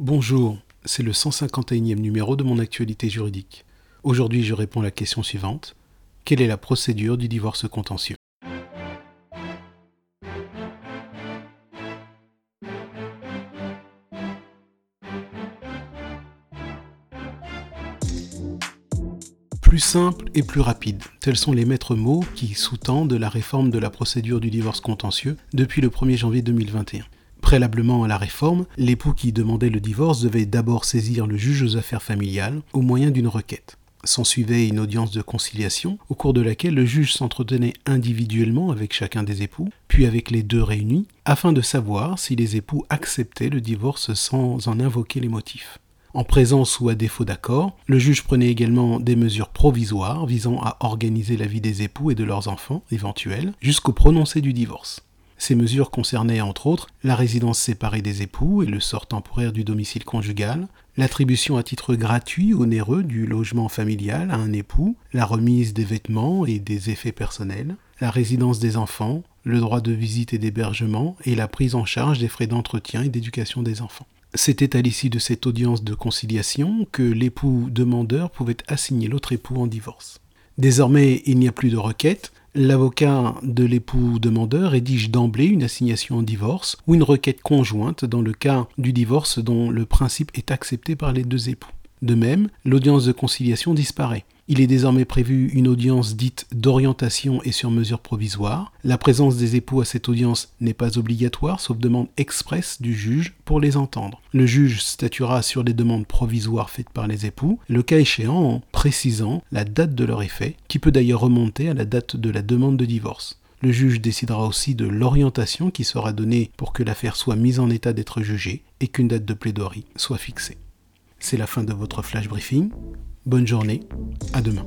Bonjour, c'est le 151e numéro de mon actualité juridique. Aujourd'hui, je réponds à la question suivante. Quelle est la procédure du divorce contentieux? Plus simple et plus rapide, tels sont les maîtres mots qui sous-tendent la réforme de la procédure du divorce contentieux depuis le 1er janvier 2021. Préalablement à la réforme, l'époux qui demandait le divorce devait d'abord saisir le juge aux affaires familiales au moyen d'une requête. S'ensuivait une audience de conciliation au cours de laquelle le juge s'entretenait individuellement avec chacun des époux, puis avec les deux réunis, afin de savoir si les époux acceptaient le divorce sans en invoquer les motifs. En présence ou à défaut d'accord, le juge prenait également des mesures provisoires visant à organiser la vie des époux et de leurs enfants éventuels jusqu'au prononcé du divorce. Ces mesures concernaient entre autres la résidence séparée des époux et le sort temporaire du domicile conjugal, l'attribution à titre gratuit onéreux du logement familial à un époux, la remise des vêtements et des effets personnels, la résidence des enfants, le droit de visite et d'hébergement et la prise en charge des frais d'entretien et d'éducation des enfants. C'était à l'issue de cette audience de conciliation que l'époux demandeur pouvait assigner l'autre époux en divorce. Désormais, il n'y a plus de requête, L'avocat de l'époux demandeur rédige d'emblée une assignation en divorce ou une requête conjointe dans le cas du divorce dont le principe est accepté par les deux époux. De même, l'audience de conciliation disparaît. Il est désormais prévu une audience dite d'orientation et sur mesure provisoire. La présence des époux à cette audience n'est pas obligatoire, sauf demande expresse du juge pour les entendre. Le juge statuera sur les demandes provisoires faites par les époux, le cas échéant en précisant la date de leur effet, qui peut d'ailleurs remonter à la date de la demande de divorce. Le juge décidera aussi de l'orientation qui sera donnée pour que l'affaire soit mise en état d'être jugée et qu'une date de plaidoirie soit fixée. C'est la fin de votre flash briefing. Bonne journée, à demain.